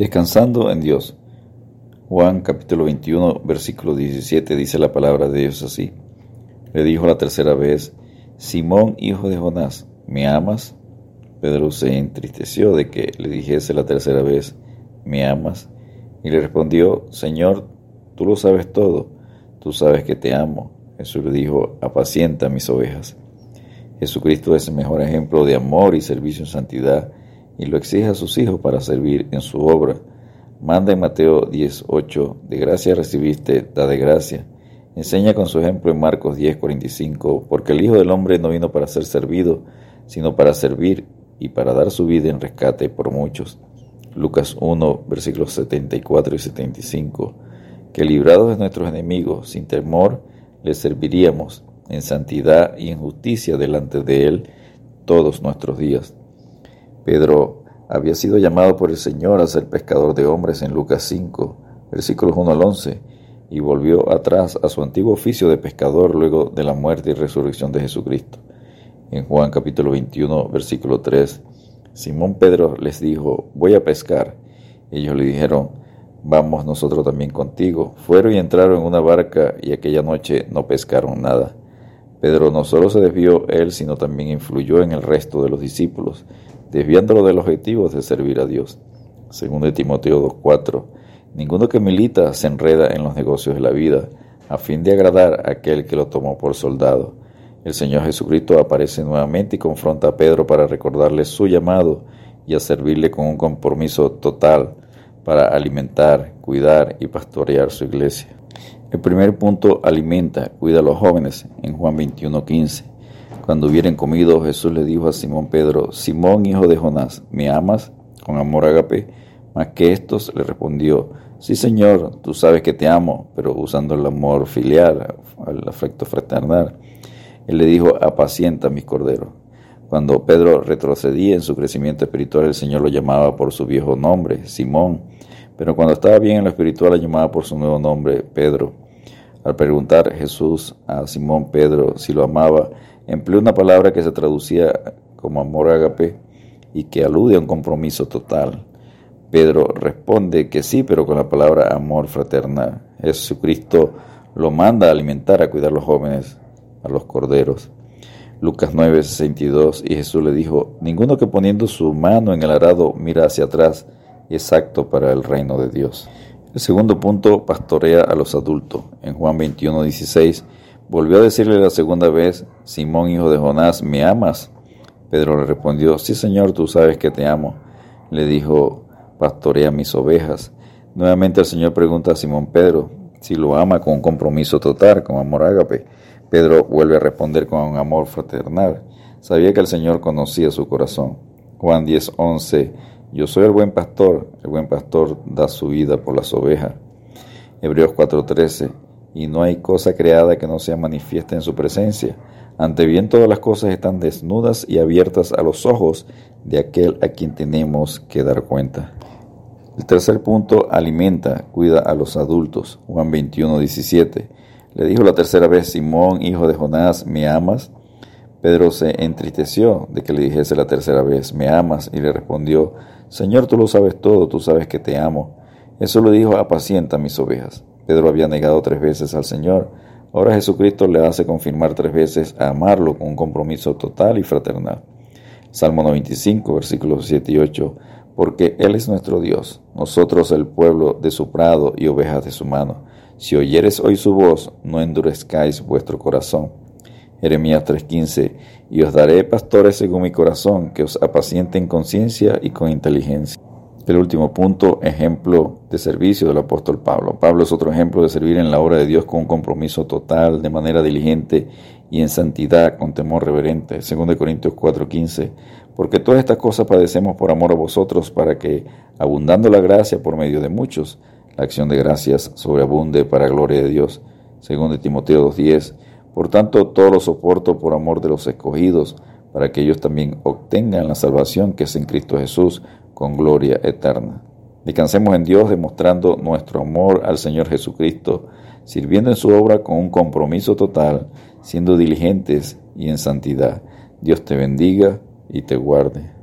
Descansando en Dios. Juan capítulo 21, versículo 17 dice la palabra de Dios así. Le dijo la tercera vez, Simón, hijo de Jonás, ¿me amas? Pedro se entristeció de que le dijese la tercera vez, ¿me amas? Y le respondió, Señor, tú lo sabes todo, tú sabes que te amo. Jesús le dijo, apacienta mis ovejas. Jesucristo es el mejor ejemplo de amor y servicio en santidad y lo exige a sus hijos para servir en su obra. Manda en Mateo 10:8, de gracia recibiste, da de gracia. Enseña con su ejemplo en Marcos 10:45, porque el Hijo del Hombre no vino para ser servido, sino para servir y para dar su vida en rescate por muchos. Lucas 1, versículos 74 y 75, que librados de nuestros enemigos, sin temor, les serviríamos en santidad y en justicia delante de Él todos nuestros días. Pedro había sido llamado por el Señor a ser pescador de hombres en Lucas 5, versículos 1 al 11, y volvió atrás a su antiguo oficio de pescador luego de la muerte y resurrección de Jesucristo. En Juan capítulo 21, versículo 3, Simón Pedro les dijo, voy a pescar. Ellos le dijeron, vamos nosotros también contigo. Fueron y entraron en una barca y aquella noche no pescaron nada. Pedro no solo se desvió él, sino también influyó en el resto de los discípulos desviándolo del objetivo de servir a Dios. Segundo de Timoteo 2.4. Ninguno que milita se enreda en los negocios de la vida, a fin de agradar a aquel que lo tomó por soldado. El Señor Jesucristo aparece nuevamente y confronta a Pedro para recordarle su llamado y a servirle con un compromiso total para alimentar, cuidar y pastorear su iglesia. El primer punto alimenta, cuida a los jóvenes en Juan 21.15. Cuando hubieran comido, Jesús le dijo a Simón Pedro, Simón, hijo de Jonás, ¿me amas? Con amor agape. Más que estos le respondió, Sí, Señor, tú sabes que te amo, pero usando el amor filial, el afecto fraternal. Él le dijo, apacienta mis corderos. Cuando Pedro retrocedía en su crecimiento espiritual, el Señor lo llamaba por su viejo nombre, Simón. Pero cuando estaba bien en lo espiritual, lo llamaba por su nuevo nombre, Pedro. Al preguntar Jesús a Simón Pedro si lo amaba, empleó una palabra que se traducía como amor ágape y que alude a un compromiso total. Pedro responde que sí, pero con la palabra amor fraternal. Jesucristo lo manda a alimentar, a cuidar a los jóvenes, a los corderos. Lucas 9, 62, y Jesús le dijo, ninguno que poniendo su mano en el arado mira hacia atrás es apto para el reino de Dios. El segundo punto pastorea a los adultos. En Juan 21, 16, Volvió a decirle la segunda vez, Simón, hijo de Jonás, ¿me amas? Pedro le respondió, sí, Señor, tú sabes que te amo. Le dijo, pastorea mis ovejas. Nuevamente el Señor pregunta a Simón Pedro si lo ama con un compromiso total, con amor ágape. Pedro vuelve a responder con un amor fraternal. Sabía que el Señor conocía su corazón. Juan 10, 11, yo soy el buen pastor, el buen pastor da su vida por las ovejas. Hebreos 4:13, y no hay cosa creada que no sea manifiesta en su presencia. Ante bien todas las cosas están desnudas y abiertas a los ojos de aquel a quien tenemos que dar cuenta. El tercer punto, alimenta, cuida a los adultos. Juan 21, 17. Le dijo la tercera vez, Simón, hijo de Jonás, ¿me amas? Pedro se entristeció de que le dijese la tercera vez, ¿me amas? Y le respondió, Señor, tú lo sabes todo, tú sabes que te amo. Eso le dijo, apacienta mis ovejas. Pedro había negado tres veces al Señor. Ahora Jesucristo le hace confirmar tres veces a amarlo con un compromiso total y fraternal. Salmo 95, versículos 7 y 8. Porque Él es nuestro Dios, nosotros el pueblo de su prado y ovejas de su mano. Si oyeres hoy su voz, no endurezcáis vuestro corazón. Jeremías 3:15. Y os daré pastores según mi corazón, que os apacienten con ciencia y con inteligencia. El último punto, ejemplo de servicio del apóstol Pablo. Pablo es otro ejemplo de servir en la obra de Dios con un compromiso total, de manera diligente y en santidad, con temor reverente. 2 Corintios 4:15. Porque todas estas cosas padecemos por amor a vosotros, para que, abundando la gracia por medio de muchos, la acción de gracias sobreabunde para gloria de Dios. 2 Timoteo 2:10. Por tanto, todo lo soporto por amor de los escogidos, para que ellos también obtengan la salvación que es en Cristo Jesús con gloria eterna. Descansemos en Dios demostrando nuestro amor al Señor Jesucristo, sirviendo en su obra con un compromiso total, siendo diligentes y en santidad. Dios te bendiga y te guarde.